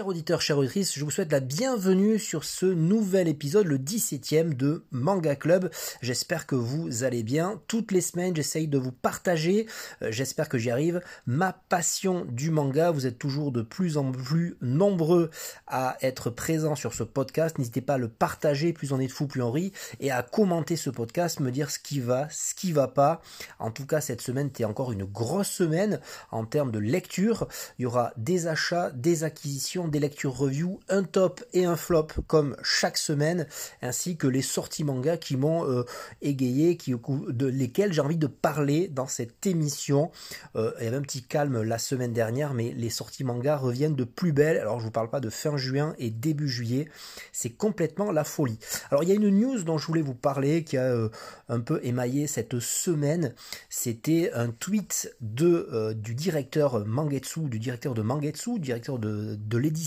Chers auditeurs, chères auditrices, je vous souhaite la bienvenue sur ce nouvel épisode, le 17e de Manga Club. J'espère que vous allez bien. Toutes les semaines, j'essaye de vous partager, euh, j'espère que j'y arrive, ma passion du manga. Vous êtes toujours de plus en plus nombreux à être présents sur ce podcast. N'hésitez pas à le partager, plus on est de fou, plus on rit, et à commenter ce podcast, me dire ce qui va, ce qui va pas. En tout cas, cette semaine, c'était encore une grosse semaine en termes de lecture. Il y aura des achats, des acquisitions, des lectures review, un top et un flop comme chaque semaine, ainsi que les sorties manga qui m'ont euh, égayé, qui, de lesquelles j'ai envie de parler dans cette émission. Euh, il y avait un petit calme la semaine dernière, mais les sorties manga reviennent de plus belle. Alors je vous parle pas de fin juin et début juillet, c'est complètement la folie. Alors il y a une news dont je voulais vous parler qui a euh, un peu émaillé cette semaine. C'était un tweet de du directeur Mangetsu, du directeur de Mangetsu, directeur de, de l'édition,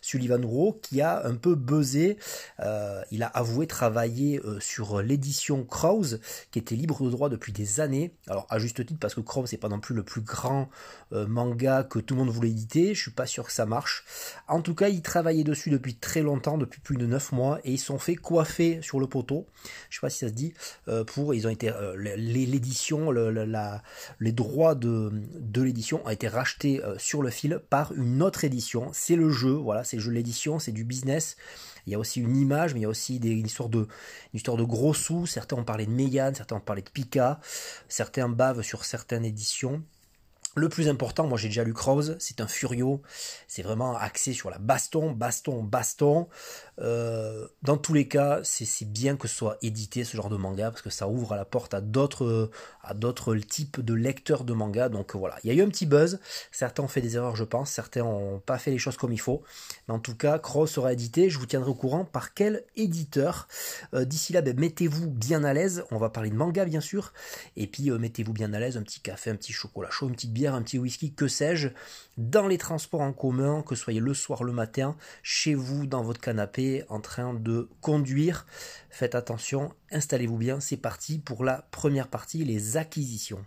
Sullivan Rowe, qui a un peu buzzé. Euh, il a avoué travailler euh, sur l'édition Krause, qui était libre de droit depuis des années. Alors à juste titre, parce que Krause n'est pas non plus le plus grand euh, manga que tout le monde voulait éditer. Je suis pas sûr que ça marche. En tout cas, il travaillait dessus depuis très longtemps, depuis plus de 9 mois, et ils sont fait coiffer sur le poteau. Je sais pas si ça se dit. pour, ils ont été l'édition, les droits de, de l'édition ont été rachetés sur le fil par une autre édition. C'est le jeu, voilà, c'est le jeu de l'édition, c'est du business. Il y a aussi une image, mais il y a aussi des, une, histoire de, de gros sous. Certains ont parlé de Mégane, certains ont parlé de Pika, certains bavent sur certaines éditions. Le plus important, moi j'ai déjà lu Krause, c'est un furio, c'est vraiment axé sur la baston, baston, baston. Euh, dans tous les cas, c'est bien que ce soit édité ce genre de manga parce que ça ouvre la porte à d'autres à d'autres types de lecteurs de manga. Donc voilà, il y a eu un petit buzz. Certains ont fait des erreurs, je pense. Certains n'ont pas fait les choses comme il faut. Mais en tout cas, Krause sera édité. Je vous tiendrai au courant par quel éditeur. Euh, d'ici là, ben, mettez-vous bien à l'aise. On va parler de manga bien sûr. Et puis euh, mettez-vous bien à l'aise, un petit café, un petit chocolat chaud, une petite bière, un petit whisky, que sais-je, dans les transports en commun, que soyez le soir, le matin, chez vous, dans votre canapé en train de conduire. Faites attention, installez-vous bien, c'est parti pour la première partie, les acquisitions.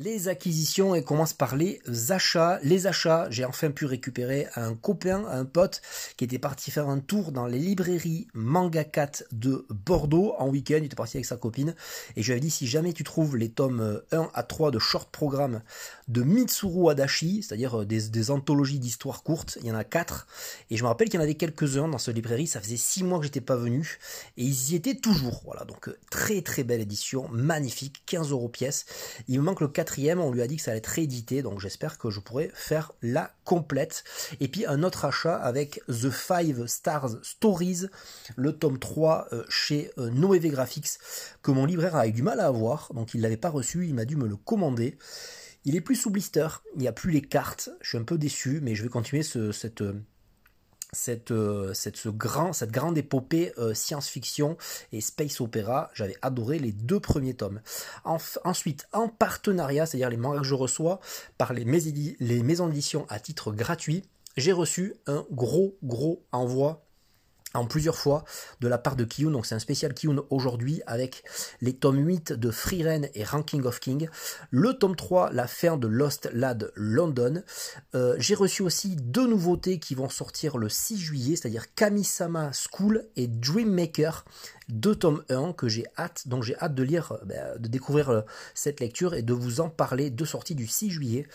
Les acquisitions et commence par les achats. Les achats, j'ai enfin pu récupérer un copain, un pote qui était parti faire un tour dans les librairies Manga 4 de Bordeaux en week-end. Il était parti avec sa copine et je lui avais dit si jamais tu trouves les tomes 1 à 3 de short programme de Mitsuru Adachi, c'est-à-dire euh, des, anthologies d'histoires courtes, il y en a 4 et je me rappelle qu'il y en avait quelques-uns dans cette librairie. Ça faisait 6 mois que j'étais pas venu et ils y étaient toujours. Voilà, donc euh, très très belle édition, magnifique, 15 euros pièce. Il me manque le 4 on lui a dit que ça allait être réédité, donc j'espère que je pourrai faire la complète. Et puis un autre achat avec The Five Stars Stories, le tome 3 euh, chez euh, Noévé Graphics, que mon libraire a eu du mal à avoir, donc il l'avait pas reçu, il m'a dû me le commander. Il est plus sous blister, il n'y a plus les cartes, je suis un peu déçu, mais je vais continuer cette, cette, euh, cette, ce grand, cette grande épopée euh, science-fiction et space opéra. J'avais adoré les deux premiers tomes. ensuite, en partenariat, c'est-à-dire les mangas que je reçois par les, les maisons d'édition à titre gratuit, j'ai reçu un gros, gros envoi en plusieurs fois de la part de Kiyun, donc c'est un spécial Kiyun aujourd'hui avec les tomes 8 de Free Ren et Ranking of King, le tome 3, la fin de Lost Lad London. Euh, j'ai reçu aussi deux nouveautés qui vont sortir le 6 juillet, c'est-à-dire Kamisama School et Dream Maker deux tomes 1 que j'ai hâte, donc j'ai hâte de lire, euh, ben, de découvrir euh, cette lecture et de vous en parler, de sortie du 6 juillet.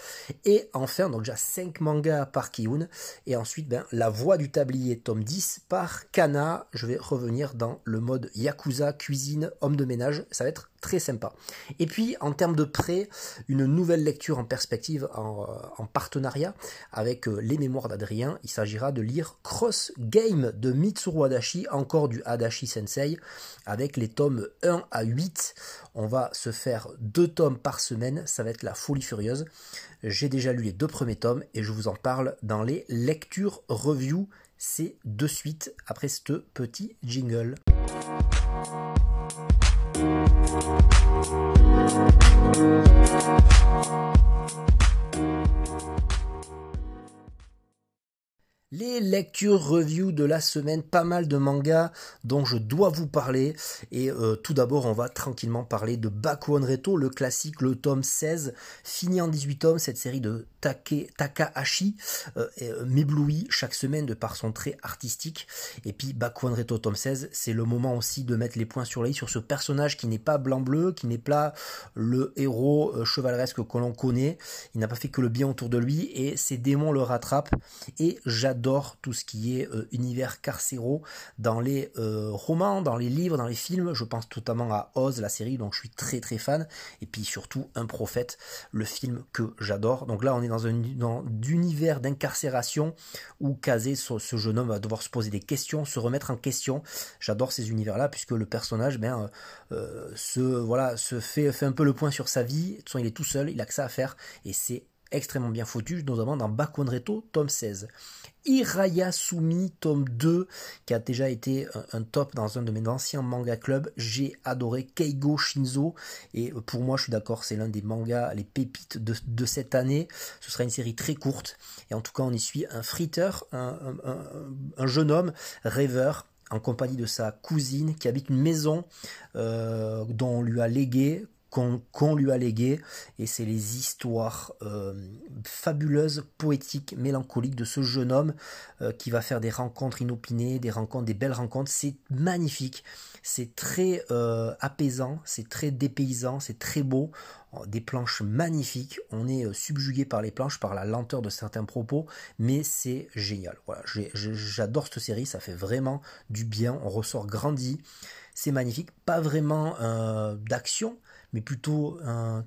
Et enfin, donc déjà 5 mangas par Kiyun, et ensuite ben, La Voix du Tablier, tome 10 par Kana. Je vais revenir dans le mode Yakuza, cuisine, homme de ménage, ça va être très sympa. Et puis en termes de prêt, une nouvelle lecture en perspective en, euh, partenariat avec les mémoires d'Adrien. Il s'agira de lire Cross Game de Mitsuru Adachi, encore du Adachi Sensei avec les tomes 1 à 8. On va se faire deux tomes par semaine, ça va être la folie furieuse. J'ai déjà lu les deux premiers tomes et je vous en parle dans les lectures review. C'est de suite après ce petit jingle. Thank you. Les nouvelle lecture review de la semaine, pas mal de mangas dont je dois vous parler. Et euh, tout d'abord, on va tranquillement parler de Bakuon Reto, le classique, le tome 16, fini en 18 tomes, cette série de Take, Takahashi euh, euh, m'éblouit chaque semaine de par son trait artistique. Et puis Bakuon Reto tome 16, c'est le moment aussi de mettre les points sur les i sur ce personnage qui n'est pas blanc-bleu, qui n'est pas le héros chevaleresque que l'on connaît. Il n'a pas fait que le bien autour de lui et ses démons le rattrapent. Et j'adore tout ce qui est euh, univers carcéraux dans les euh, romans, dans les livres, dans les films. Je pense notamment à Oz, la série, dont je suis très très fan. Et puis surtout Un prophète, le film que j'adore. Donc là, on est dans un univers d'incarcération où Kazé, ce, jeune homme, va devoir se poser des questions, se remettre en question. J'adore ces univers-là puisque le personnage, ben, euh, se voilà, se fait, fait un peu le point sur sa vie. De il est tout seul, il a que ça à faire et c'est extrêmement bien foutu, notamment dans Bakuan Reto, tome 16. Iraya Sumi, tome 2, qui a déjà été un, top dans un de mes anciens manga clubs. J'ai adoré Keigo Shinzo, et pour moi, je suis d'accord, c'est l'un des mangas, les pépites de, cette année. Ce sera une série très courte, et en tout cas, on y suit un friteur, un, jeune homme rêveur, en compagnie de sa cousine qui habite une maison euh, dont on lui a légué qu'on lui a légué, et c'est les histoires euh, fabuleuses, poétiques, mélancoliques de ce jeune homme euh, qui va faire des rencontres inopinées, des rencontres, des belles rencontres. C'est magnifique, c'est très euh, apaisant, c'est très dépaysant, c'est très beau. Des planches magnifiques, on est subjugué par les planches, par la lenteur de certains propos, mais c'est génial. Voilà, j'adore cette série, ça fait vraiment du bien, on ressort grandi, c'est magnifique, pas vraiment d'action, mais plutôt un,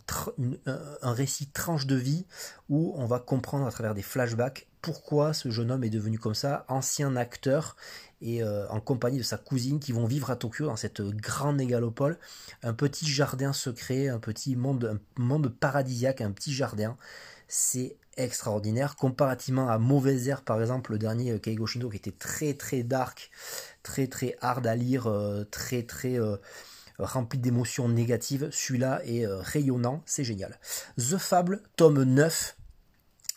récit tranche de vie où on va comprendre à travers des flashbacks pourquoi ce jeune homme est devenu comme ça, ancien acteur et euh, en compagnie de sa cousine qui vont vivre à Tokyo dans cette grande mégalopole, un petit jardin secret, un petit monde, un paradisiaque, un petit jardin. C'est extraordinaire comparativement à Mauvaise Air par exemple le dernier euh, Keigo Shindo qui était très très dark très très hard à lire euh, très très rempli d'émotions négatives. Celui-là est euh, rayonnant, c'est génial. The Fable, tome 9.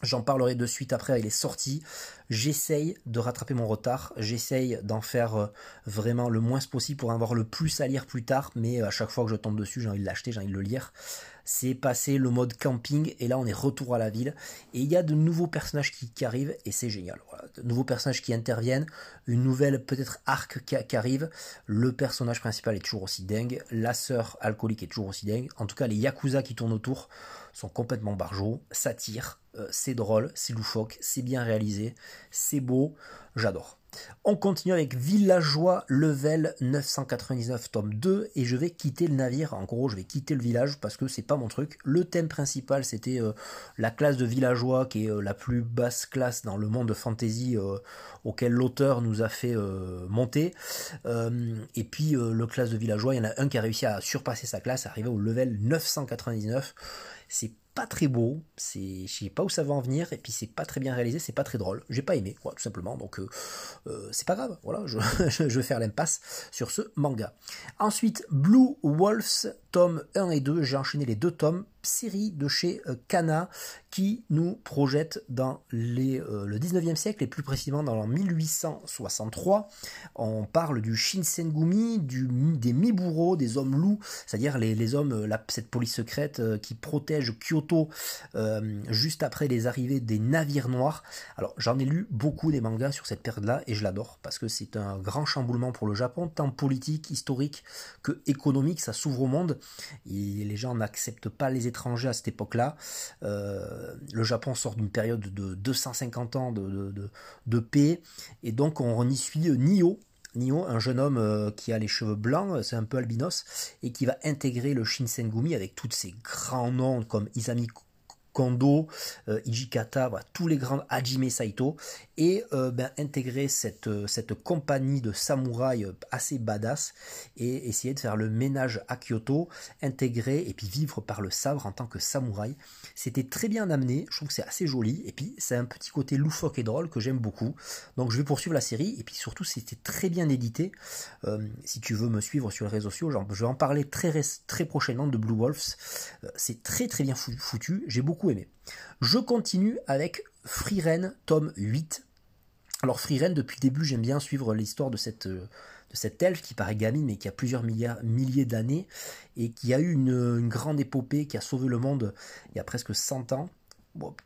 J'en parlerai de suite après, il est sorti. J'essaye de rattraper mon retard, j'essaye d'en faire euh, vraiment le moins possible pour avoir le plus à lire plus tard, mais euh, à chaque fois que je tombe dessus, j'ai envie de l'acheter, j'ai envie de le lire c'est passé le mode camping et là on est retour à la ville. Et il y a de nouveaux personnages qui, arrivent et c'est génial. De nouveaux personnages qui interviennent, une nouvelle peut-être arc qui, arrive, le personnage principal est toujours aussi dingue, la sœur alcoolique est toujours aussi dingue, en tout cas les yakuza qui tournent autour sont complètement barjots, ça tire, euh, c'est drôle, c'est loufoque, c'est bien réalisé, c'est beau, j'adore. On continue avec Villageois Level 999 tome 2 et je vais quitter le navire. En gros, je vais quitter le village parce que c'est pas mon truc. Le thème principal, c'était euh, la classe de villageois qui est euh, la plus basse classe dans le monde de fantasy euh, auquel l'auteur nous a fait monter. et puis le classe de villageois, il y en a un qui a réussi à surpasser sa classe, arriver au level 999. C'est pas très beau, c'est, je sais pas où ça va en venir, et puis c'est pas très bien réalisé, c'est pas très drôle, j'ai pas aimé, tout simplement, donc euh, euh, c'est pas grave, voilà, je, je vais faire l'impasse sur ce manga. Ensuite, Blue Wolves, tome 1 et 2, j'ai enchaîné les deux tomes, série de chez euh, Kana qui nous projette dans les, le 19e siècle et plus précisément dans l'an 1863. On parle du Shinsengumi, du, des Miburo, des hommes loups, c'est-à-dire les, les, hommes, la, cette police secrète qui protège Kyoto juste après les arrivées des navires noirs. Alors j'en ai lu beaucoup des mangas sur cette période-là et je l'adore parce que c'est un grand chamboulement pour le Japon, tant politique, historique que économique, ça s'ouvre au monde et les gens n'acceptent pas les étrangers à cette époque-là. Euh, le Japon sort d'une période de 250 ans de, paix, et donc on y suit Nio, Nio, un jeune homme euh, qui a les cheveux blancs, c'est un peu albinos, et qui va intégrer le Shinsengumi avec tous ces grands noms comme Isami Kondo, euh, Ijikata, tous les grands Hajime Saito, et euh, ben, intégrer cette, euh, cette compagnie de samouraïs assez badass et essayer de faire le ménage à Kyoto, intégrer et puis vivre par le sabre en tant que samouraï. C'était très bien amené, je trouve que c'est assez joli, et puis c'est un petit côté loufoque et drôle que j'aime beaucoup. Donc je vais poursuivre la série, et puis surtout c'était très bien édité. si tu veux me suivre sur les réseaux sociaux, je vais en parler très, très prochainement de Blue Wolves. c'est très très bien foutu, j'ai beaucoup aimé. Je continue avec Freeren, tome 8. Alors Freeren, depuis le début, j'aime bien suivre l'histoire de cette, de cette elfe qui paraît gamine mais qui a plusieurs milliards, milliers d'années et qui a eu une, grande épopée, qui a sauvé le monde il y a presque 100 ans.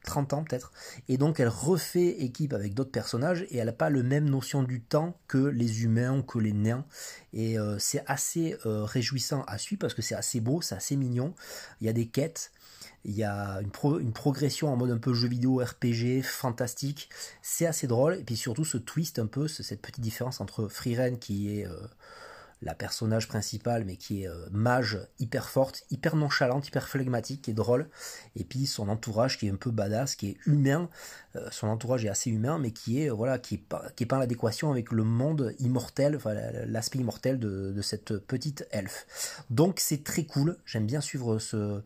30 ans peut-être, et donc elle refait équipe avec d'autres personnages et elle n'a pas le même notion du temps que les humains ou que les nains. Et euh, c'est assez euh, réjouissant à suivre parce que c'est assez beau, c'est assez mignon. Il y a des quêtes, il y a une, progression en mode un peu jeu vidéo, RPG, fantastique. C'est assez drôle. Et puis surtout ce twist un peu, cette petite différence entre Freeren qui est... Euh, la personnage principale, mais qui est euh, mage, hyper forte, hyper nonchalante, hyper flegmatique, qui est drôle. Et puis son entourage qui est un peu badass, qui est humain. Euh, son entourage est assez humain, mais qui est voilà, qui est pas, en adéquation avec le monde immortel, l'aspect immortel de, de, cette petite elfe. Donc c'est très cool. J'aime bien suivre ce,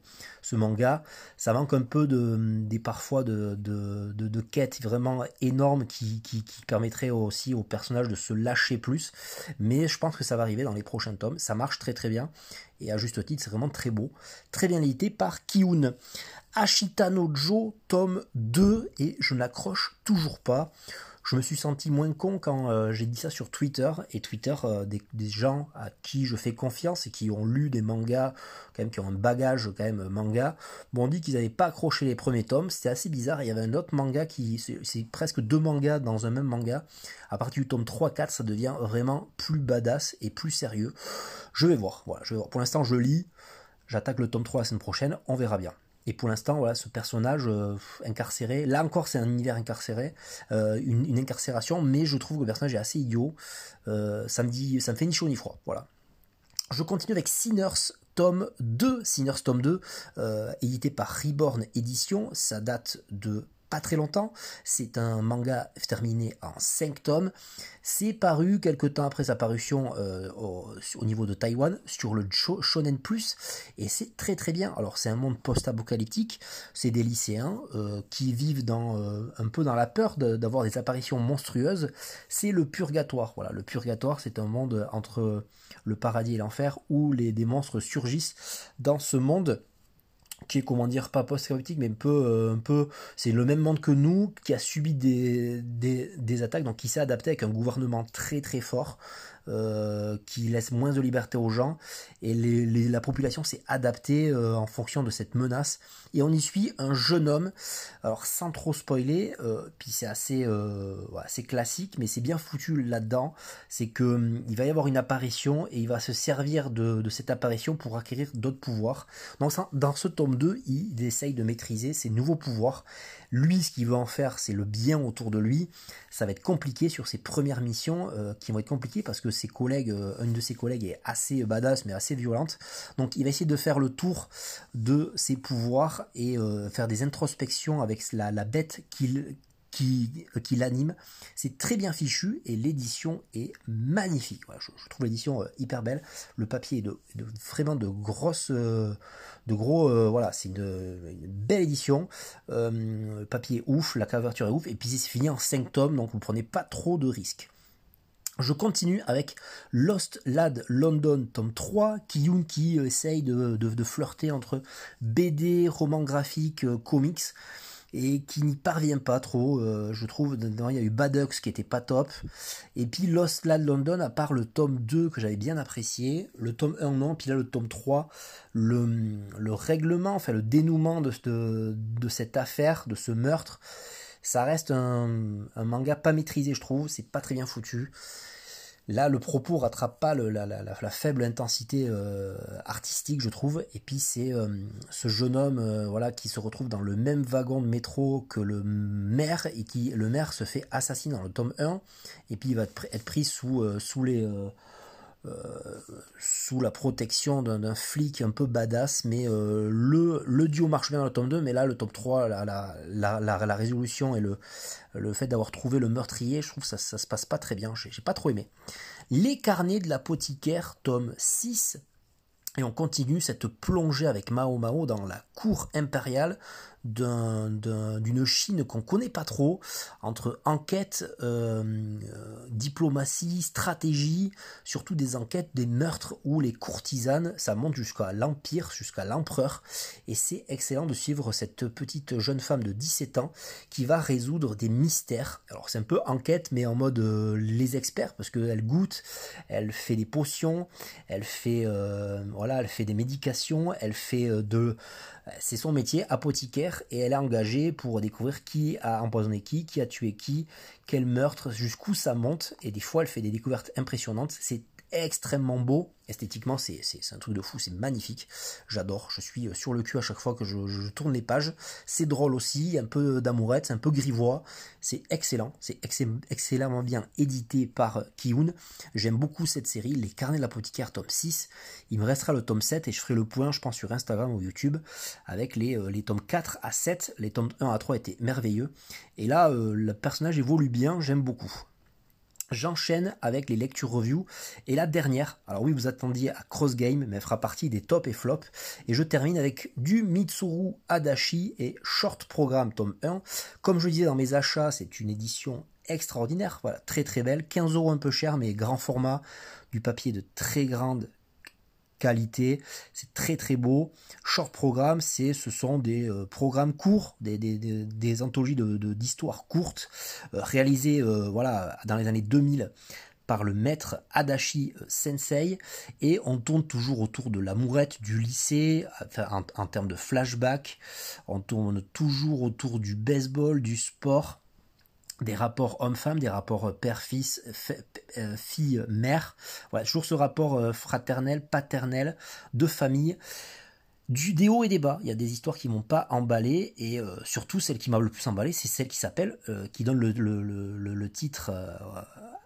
manga. Ça manque un peu de, des parfois de, de, de quêtes vraiment énormes qui, qui, qui permettraient aussi au personnage de se lâcher plus. Mais je pense que ça va arriver dans les prochains tomes. Ça marche très très bien. Et à juste titre, c'est vraiment très beau. Très bien édité par Kiun. Ashitano Joe, tome 2. Et je n'accroche toujours pas je me suis senti moins con quand euh, j'ai dit ça sur Twitter. Et Twitter, euh, des, gens à qui je fais confiance et qui ont lu des mangas, quand même, qui ont un bagage quand même manga, m'ont dit qu'ils n'avaient pas accroché les premiers tomes. C'était assez bizarre. Il y avait un autre manga qui. C'est presque deux mangas dans un même manga. À partir du tome 3-4, ça devient vraiment plus badass et plus sérieux. Je vais voir. Voilà, je vais voir. Pour l'instant, je lis. J'attaque le tome 3 la semaine prochaine. On verra bien. Et pour l'instant, voilà, ce personnage euh, incarcéré, là encore c'est un univers incarcéré, euh, une, incarcération, mais je trouve que le personnage est assez idiot. Euh, ça, me dit, ça me fait ni chaud ni froid. Voilà. Je continue avec Sinners tome 2, Sinners tome 2, édité par Reborn Edition. Ça date de pas très longtemps. C'est un manga terminé en 5 tomes. C'est paru quelques temps après sa parution euh, au, niveau de Taïwan sur le Shonen Plus et c'est très très bien. Alors c'est un monde post-apocalyptique, c'est des lycéens euh, qui vivent dans, euh, un peu dans la peur d'avoir des apparitions monstrueuses. C'est le purgatoire. Voilà, le purgatoire c'est un monde entre le paradis et l'enfer où les, des monstres surgissent dans ce monde qui est comment dire pas post-apocalyptique mais un peu euh, un peu c'est le même monde que nous qui a subi des, des, des attaques donc qui s'est adapté avec un gouvernement très très fort euh, qui laisse moins de liberté aux gens. Et la population s'est adaptée euh, en fonction de cette menace. Et on y suit un jeune homme. Alors sans trop spoiler euh, puis c'est assez classique mais c'est bien foutu là-dedans. C'est que hum, il va y avoir une apparition et il va se servir de, cette apparition pour acquérir d'autres pouvoirs. Donc dans ce tome 2 il essaye de maîtriser ses nouveaux pouvoirs lui, ce qu'il veut en faire, c'est le bien autour de lui. Ça va être compliqué sur ses premières missions, euh, qui vont être compliquées parce que ses collègues, euh, une de ses collègues est assez badass, mais assez violente. Donc, il va essayer de faire le tour de ses pouvoirs et euh, faire des introspections avec la, la bête qu'il qui, qui l'anime. C'est très bien fichu et l'édition est magnifique. je, trouve l'édition euh, hyper belle. Le papier est de, vraiment de grosses, euh, de gros, euh, voilà, c'est une, belle édition. le papier est ouf, la couverture est ouf et puis c'est fini en 5 tomes donc vous prenez pas trop de risques. Je continue avec Lost Lad London tome 3, Kiyun qui essaye de, de, flirter entre BD, roman graphique, comics et qui n'y parvient pas trop. Euh, je trouve, il y a eu Badux qui était pas top. Et puis Lost Lad London, à part le tome 2 que j'avais bien apprécié, le tome 1 non, puis là le tome 3, le, le règlement, enfin le dénouement de, de, de cette affaire, de ce meurtre, ça reste un manga pas maîtrisé, je trouve, c'est pas très bien foutu. Là, le propos rattrape pas la, faible intensité euh, artistique, je trouve. Et puis c'est euh, ce jeune homme, euh, voilà, qui se retrouve dans le même wagon de métro que le maire et qui le maire se fait assassiner dans le tome 1. Et puis il va être pris sous les sous la protection d'un flic un peu badass, mais euh, le, le duo marche bien dans le tome 2, mais là le tome 3, la, la, la, la résolution et le, le fait d'avoir trouvé le meurtrier, je trouve ça, ça se passe pas très bien, j'ai pas trop aimé. Les carnets de l'apothicaire, tome 6, Et on continue cette plongée avec Mao Mao dans la cour impériale d'une Chine qu'on connaît pas trop, entre enquête, euh, euh, diplomatie, stratégie, surtout des enquêtes, des meurtres où les courtisanes, ça monte jusqu'à l'Empire, jusqu'à l'Empereur, et c'est excellent de suivre cette petite jeune femme de 17 ans qui va résoudre des mystères. Alors c'est un peu enquête, mais en mode euh, les experts, parce qu'elle goûte, elle fait des potions, elle fait, voilà, elle fait des médications, elle fait de c'est son métier, apothicaire, et elle est engagée pour découvrir qui a empoisonné qui, qui a tué qui, quel meurtre, jusqu'où ça monte, et des fois elle fait des découvertes impressionnantes. Extrêmement beau. Esthétiquement, c'est un truc de fou, c'est magnifique. J'adore, je suis sur le cul à chaque fois que je, tourne les pages. C'est drôle aussi, un peu d'amourette, un peu grivois. C'est excellent, c'est excellemment bien édité par Kiyun. J'aime beaucoup cette série, Les Carnets de l'apothicaire tome 6. Il me restera le tome 7 et je ferai le point, je pense, sur Instagram ou YouTube avec les, euh, les tomes 4 à 7. Les tomes 1 à 3 étaient merveilleux. Et là, euh, le personnage évolue bien, j'aime beaucoup. J'enchaîne avec les lectures review et la dernière, alors oui vous attendiez à Cross Game mais elle fera partie des top et flop et je termine avec du Mitsuru Adachi et Short Programme tome 1. Comme je disais dans mes achats c'est une édition extraordinaire, voilà, très très belle, 15 euros un peu cher mais grand format, du papier de très grande qualité, c'est très très beau. Short programme, c'est ce sont des euh, programmes courts, des, des, anthologies de, d'histoires courtes, euh, réalisées euh, voilà, dans les années 2000 par le maître Adachi Sensei. Et on tourne toujours autour de l'amourette du lycée en, en termes de flashback. On tourne toujours autour du baseball du sport des rapports homme-femme, des rapports euh, père-fils, euh, fille-mère. Voilà, toujours ce rapport euh, fraternel, paternel, de famille. Du hauts et des bas, il y a des histoires qui m'ont pas emballé et surtout celle qui m'a le plus emballé, c'est celle qui s'appelle, qui donne le, le, le, titre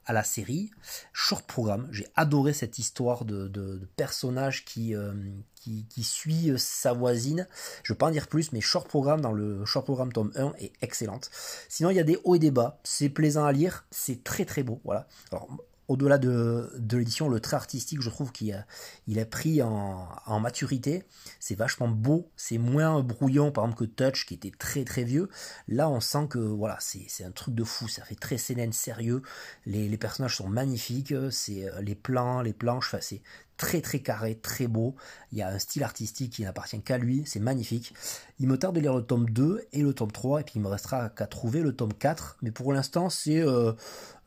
à la série. Short programme, j'ai adoré cette histoire de, de, personnage qui, euh, qui, suit euh, sa voisine. Je ne pas en dire plus, mais short programme dans le short programme tome 1 est excellente. Sinon, il y a des hauts et des bas. C'est plaisant à lire, c'est très très beau. Voilà. Alors, au-delà de, l'édition, le trait artistique, je trouve qu'il a, il a pris en, maturité. C'est vachement beau, c'est moins brouillon, par exemple, que Touch, qui était très très vieux. Là, on sent que voilà, c'est un truc de fou, ça fait très CNN sérieux. Les, les personnages sont magnifiques, c'est euh, les plans, les planches, enfin, c'est très très carré, très beau. Il y a un style artistique qui n'appartient qu'à lui, c'est magnifique. Il me tarde de lire le tome 2 et le tome 3, et puis il me restera qu'à trouver le tome 4. Mais pour l'instant, c'est euh,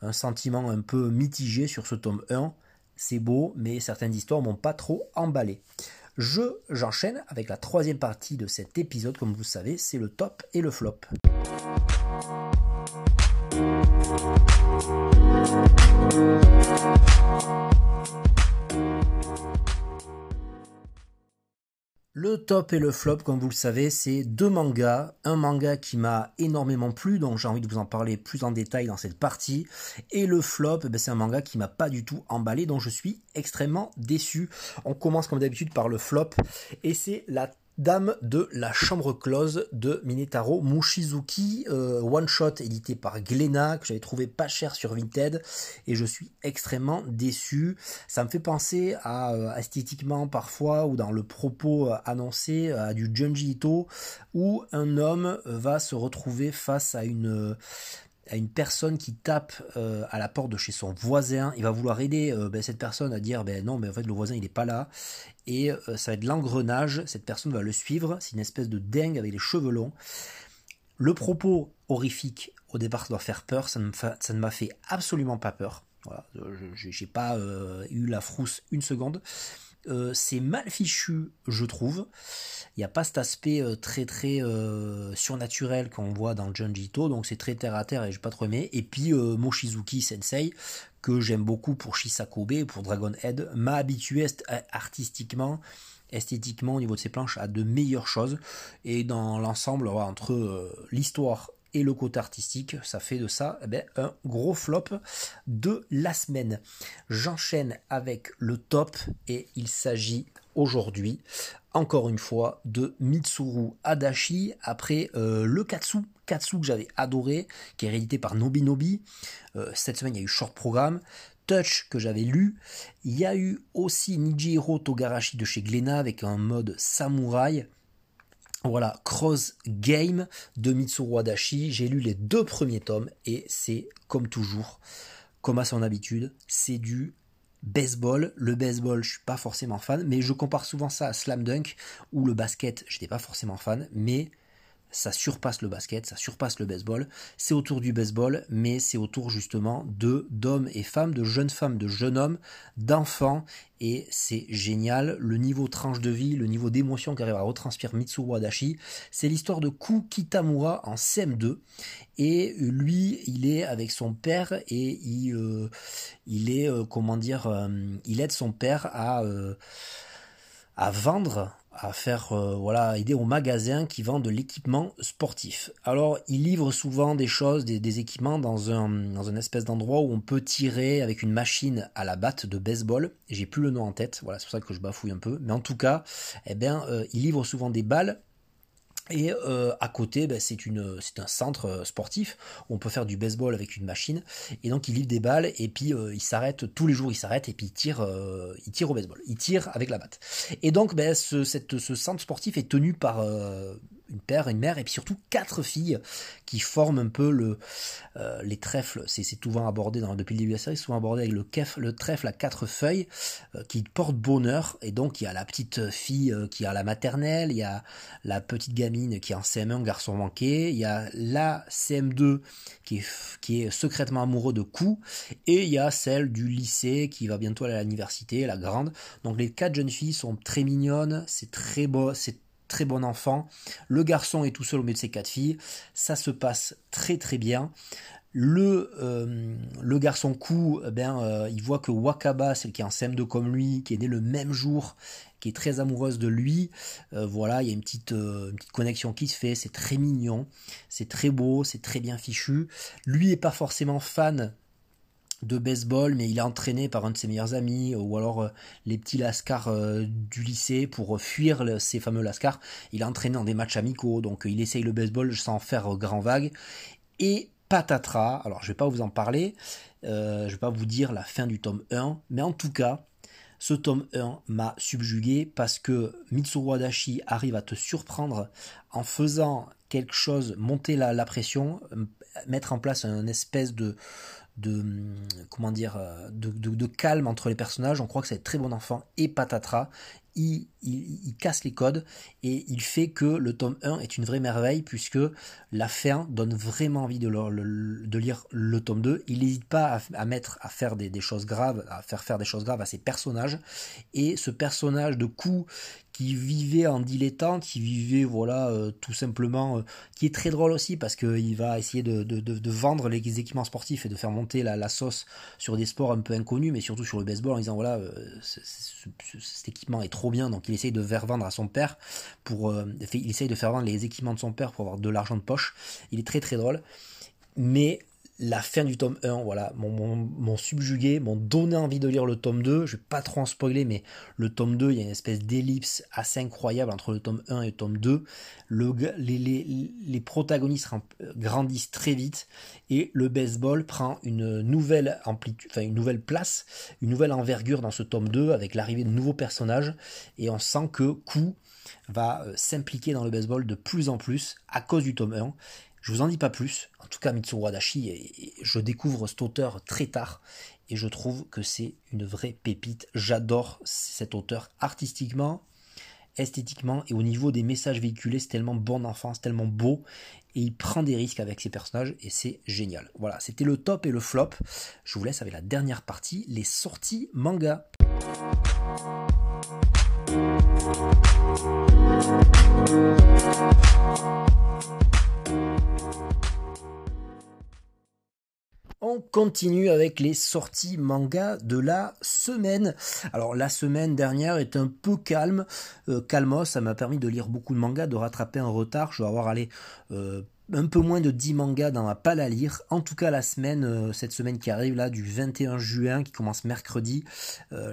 un sentiment un peu mitigé sur ce tome 1. C'est beau, mais certaines histoires m'ont pas trop emballé. Je j'enchaîne avec la troisième partie de cet épisode, comme vous savez, c'est le top et le flop. Le top et le flop, comme vous le savez, c'est deux mangas. Un manga qui m'a énormément plu, donc j'ai envie de vous en parler plus en détail dans cette partie. Et le flop, ben, c'est un manga qui m'a pas du tout emballé, donc je suis extrêmement déçu. On commence comme d'habitude par le flop, et c'est la Dame de la Chambre Close de Minetaro Mushizuki, euh, one shot édité par Glénat, que j'avais trouvé pas cher sur Vinted, et je suis extrêmement déçu. Ça me fait penser à euh, esthétiquement parfois, ou dans le propos euh, annoncé, à du Junji Ito, où un homme va se retrouver face à une à une personne qui tape euh, à la porte de chez son voisin, il va vouloir aider euh, ben, cette personne à dire ben non mais en fait le voisin il n'est pas là et euh, ça va être l'engrenage, cette personne va le suivre, c'est une espèce de dingue avec les cheveux longs. Le propos horrifique au départ ça doit faire peur, ça ne m'a fait absolument pas peur. Voilà, j'ai pas eu la frousse une seconde. Euh, c'est mal fichu, je trouve. Il n'y a pas cet aspect euh, très très euh, surnaturel qu'on voit dans Junji donc c'est très terre à terre et j'ai pas trop aimé. Et puis Moshizuki Sensei, que j'aime beaucoup pour Shisakobe, pour Dragon Head, m'a habitué artistiquement esthétiquement au niveau de ses planches à de meilleures choses et dans l'ensemble entre l'histoire et le côté artistique, ça fait de ça eh ben, un gros flop de la semaine. J'enchaîne avec le top et il s'agit aujourd'hui encore une fois de Mitsuru Adachi après euh, le Katsu, Katsu que j'avais adoré, qui est réédité par Nobi Nobi. Euh, cette semaine il y a eu Short Programme. Touch que j'avais lu. Il y a eu aussi Nijiro Togarashi de chez Glénat avec un mode samouraï. Voilà, Cross Game de Mitsuru Adachi. J'ai lu les deux premiers tomes et c'est comme toujours, comme à son habitude, c'est du baseball. Le baseball, je suis pas forcément fan, mais je compare souvent ça à Slam Dunk ou le basket, j'étais pas forcément fan, mais ça surpasse le basket, ça surpasse le baseball. C'est autour du baseball, mais c'est autour justement de d'hommes et femmes, de jeunes femmes, de jeunes hommes, d'enfants, et c'est génial. Le niveau tranche de vie, le niveau d'émotion qu'arrive à retranscrire Mitsuru Adachi, c'est l'histoire de Ku Kitamura en CM2, et lui, il est avec son père et il, euh, il est euh, comment dire, euh, il aide son père à à vendre à faire euh, voilà aider au magasin qui vend de l'équipement sportif. Alors il livre souvent des choses, des, équipements dans un espèce d'endroit où on peut tirer avec une machine à la batte de baseball. J'ai plus le nom en tête, voilà c'est pour ça que je bafouille un peu. Mais en tout cas, eh bien euh, il livre souvent des balles et euh, à côté, ben, c'est un centre euh, sportif où on peut faire du baseball avec une machine. Et donc il livre des balles et puis euh, il s'arrête tous les jours, il s'arrête et puis il tire, il tire au baseball, il tire avec la batte. Et donc ben, ce, cette, ce centre sportif est tenu par une père, une mère, et puis surtout quatre filles qui forment un peu le, euh, les trèfles. C'est souvent abordé dans, depuis le début de la série, souvent abordé avec le, kef, le trèfle à quatre feuilles euh, qui porte bonheur. Et donc il y a la petite fille euh, qui a la maternelle, il y a la petite gamine qui est en CM1, garçon manqué, il y a la CM2 qui est, qui est secrètement amoureux de Kou, et il y a celle du lycée qui va bientôt aller à l'université, la grande. Donc les quatre jeunes filles sont très mignonnes, c'est très beau, c'est très bon enfant. Le garçon est tout seul au milieu de ses quatre filles. Ça se passe très très bien. Le, euh, le garçon coup, eh ben, euh, il voit que Wakaba, celle qui est en CM2 comme lui, qui est née le même jour, qui est très amoureuse de lui, euh, voilà, il y a une petite, une petite connexion qui se fait, c'est très mignon, c'est très beau, c'est très bien fichu. Lui est pas forcément fan de baseball, mais il est entraîné par un de ses meilleurs amis, ou alors euh, les petits lascars euh, du lycée pour fuir ces fameux lascars. Il est entraîné dans des matchs amicaux, donc il essaye le baseball sans faire euh, grand vague. Et patatras, alors je vais pas vous en parler, je vais pas vous dire la fin du tome 1, mais en tout cas, ce tome 1 m'a subjugué parce que Mitsuru Adachi arrive à te surprendre en faisant quelque chose, monter la pression, mettre en place un espèce de, de comment dire euh, de, de, calme entre les personnages. On croit que c'est très bon enfant et patatras. Il, il, casse les codes et il fait que le tome 1 est une vraie merveille puisque la fin donne vraiment envie de, de lire le tome 2. Il n'hésite pas à, mettre à faire des, des, choses graves, à faire faire des choses graves à ses personnages et ce personnage de coup qui vivait en dilettante, qui vivait voilà euh, tout simplement, euh, qui est très drôle aussi parce qu'il va essayer de, de, vendre les équipements sportifs et de faire monter la, la, sauce sur des sports un peu inconnus, mais surtout sur le baseball en disant voilà euh, cet équipement est trop bien, donc il essaye de faire vendre à son père pour, il essaye de faire vendre les équipements de son père pour avoir de l'argent de poche. Il est très très drôle, mais la fin du tome 1, voilà, m'ont subjugué, m'ont donné envie de lire le tome 2. Je vais pas trop en spoiler, mais le tome 2, il y a une espèce d'ellipse assez incroyable entre le tome 1 et le tome 2. Le, les, protagonistes grandissent très vite et le baseball prend une nouvelle place, une nouvelle envergure dans ce tome 2 avec l'arrivée de nouveaux personnages et on sent que Kou va euh, s'impliquer dans le baseball de plus en plus à cause du tome 1 je vous en dis pas plus. En tout cas, Mitsuru Adachi, je découvre cet auteur très tard et je trouve que c'est une vraie pépite. J'adore cet auteur artistiquement, esthétiquement et au niveau des messages véhiculés, c'est tellement bon enfant, c'est tellement beau et il prend des risques avec ses personnages et c'est génial. Voilà, c'était le top et le flop. Je vous laisse avec la dernière partie, les sorties manga. On continue avec les sorties manga de la semaine. Alors la semaine dernière est un peu calme, euh, calmos, ça m'a permis de lire beaucoup de mangas, de rattraper un retard. Je vais avoir allé euh, un peu moins de 10 mangas dans ma palle à lire. En tout cas, la semaine, euh, cette semaine qui arrive là, du 21 juin, qui commence mercredi,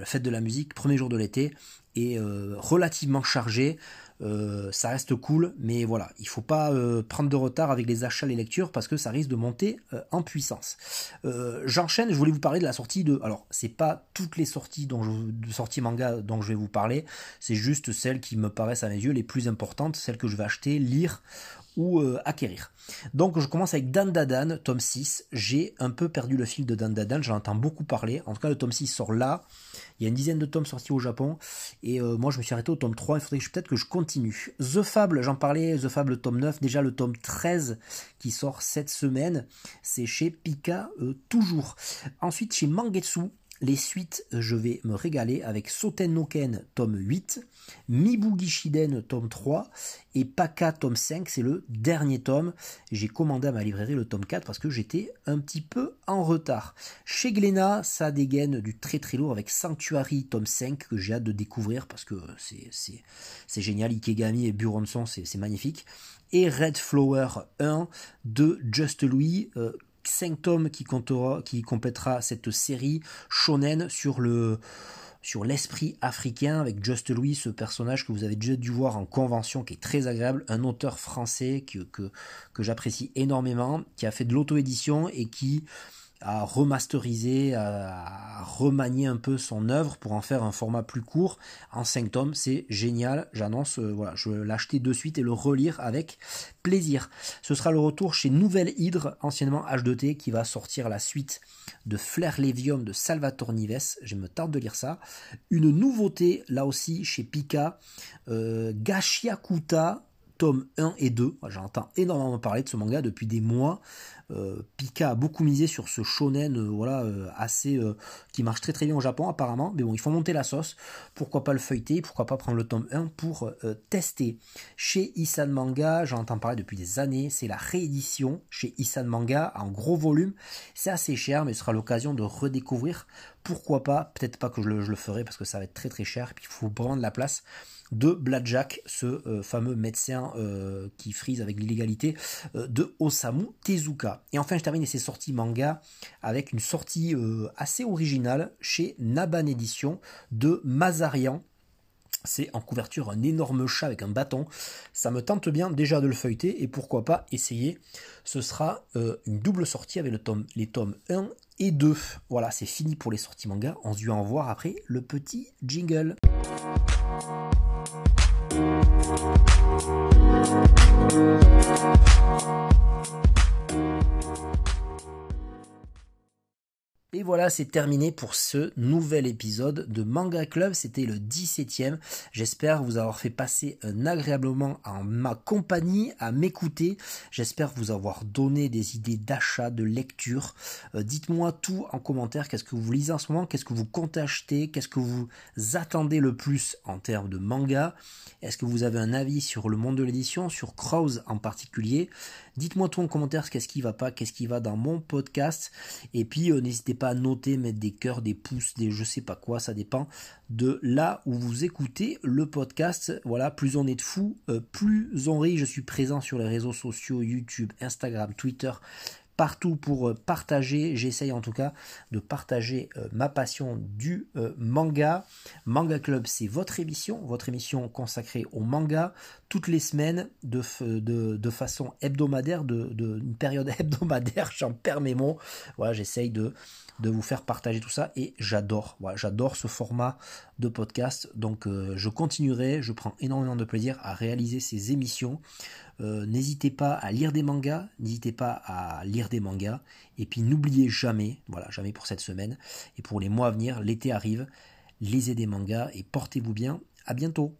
fête de la musique, premier jour de l'été, est relativement chargée. Euh, ça reste cool, mais voilà, il faut pas euh, prendre de retard avec les achats, les lectures, parce que ça risque de monter euh, en puissance. J'enchaîne, je voulais vous parler de la sortie de. Alors, c'est pas toutes les sorties dont je, de sorties manga dont je vais vous parler, c'est juste celles qui me paraissent à mes yeux les plus importantes, celles que je vais acheter, lire ou acquérir. Donc je commence avec Dan Dadan, tome 6. J'ai un peu perdu le fil de Dan Dadan, j'en entends beaucoup parler. En tout cas, le tome 6 sort là. Il y a une dizaine de tomes sortis au Japon. Et euh, moi, je me suis arrêté au tome 3. Il faudrait peut-être que je continue. The Fable, j'en parlais. The Fable, tome 9. Déjà, le tome 13 qui sort cette semaine. C'est chez Pika, euh, toujours. Ensuite, chez Mangetsu. Les suites, je vais me régaler avec Soten no Ken, tome 8, Mibugi Shiden, tome 3, et Paka, tome 5, c'est le dernier tome. J'ai commandé à ma librairie le tome 4 parce que j'étais un petit peu en retard. Chez Glénat, ça dégaine du très très lourd avec Sanctuary, tome 5, que j'ai hâte de découvrir parce que c'est génial. Ikegami et Buronson, c'est magnifique. Et Red Flower 1 de Just Louis, euh, 5 tomes qui, comptera, qui complétera cette série shonen sur le sur l'esprit africain avec Just Louis, ce personnage que vous avez déjà dû voir en convention, qui est très agréable, un auteur français que, que, que j'apprécie énormément, qui a fait de l'auto-édition et qui à remasteriser, à remanier un peu son œuvre pour en faire un format plus court en 5 tomes. C'est génial, j'annonce, euh, voilà, je vais l'acheter de suite et le relire avec plaisir. Ce sera le retour chez Nouvelle Hydre, anciennement H2T, qui va sortir la suite de Flair Levium de Salvatore Nives. Je me tarde de lire ça. Une nouveauté, là aussi, chez Pika, euh, Gashiakuta, tome 1 et 2. J'entends énormément parler de ce manga depuis des mois. Euh, Pika a beaucoup misé sur ce shonen euh, voilà, euh, assez qui marche très très bien au Japon apparemment. Mais bon, il faut monter la sauce. Pourquoi pas le feuilleter? Pourquoi pas prendre le tome 1 pour tester Chez Isan Manga, j'entends parler depuis des années. C'est la réédition chez Isan Manga en gros volume. C'est assez cher, mais ce sera l'occasion de redécouvrir. Pourquoi pas? Peut-être pas que je le, je ferai parce que ça va être très très cher. Puis il faut prendre la place de Blackjack, ce euh, fameux médecin euh, qui frise avec l'illégalité euh, de Osamu Tezuka. Et enfin, je termine ces sorties manga avec une sortie assez originale chez Naban Edition de Mazarian. C'est en couverture un énorme chat avec un bâton. Ça me tente bien déjà de le feuilleter et pourquoi pas essayer. Ce sera une double sortie avec les tomes 1 et 2. Voilà, c'est fini pour les sorties manga. On se dit en voir après le petit jingle. We'll be right. Et voilà, c'est terminé pour ce nouvel épisode de Manga Club. C'était le 17e. J'espère vous avoir fait passer un agréable moment en ma compagnie, à m'écouter. J'espère vous avoir donné des idées d'achat, de lecture. Euh, dites-moi tout en commentaire. Qu'est-ce que vous lisez en ce moment? Qu'est-ce que vous comptez acheter? Qu'est-ce que vous attendez le plus en termes de manga? Est-ce que vous avez un avis sur le monde de l'édition, sur Krause en particulier? Dites-moi tout en commentaire qu'est-ce qui va pas, qu'est-ce qui va dans mon podcast. Et puis euh, n'hésitez pas à noter, mettre des cœurs, des pouces, des je sais pas quoi, ça dépend de là où vous écoutez le podcast. Voilà, plus on est de fous, euh, plus on rit. Je suis présent sur les réseaux sociaux, YouTube, Instagram, Twitter partout pour euh, partager, j'essaye en tout cas de partager euh, ma passion du euh, manga. Manga Club, c'est votre émission, votre émission consacrée au manga, toutes les semaines, de, façon hebdomadaire, de, une période hebdomadaire, j'en perds mes mots. Voilà, j'essaye de de vous faire partager tout ça et j'adore, j'adore ce format de podcast. Donc je continuerai, je prends énormément de plaisir à réaliser ces émissions. Euh, n'hésitez pas à lire des mangas, n'hésitez pas à lire des mangas et puis n'oubliez jamais, voilà, jamais pour cette semaine et pour les mois à venir, l'été arrive, lisez des mangas et portez-vous bien. À bientôt.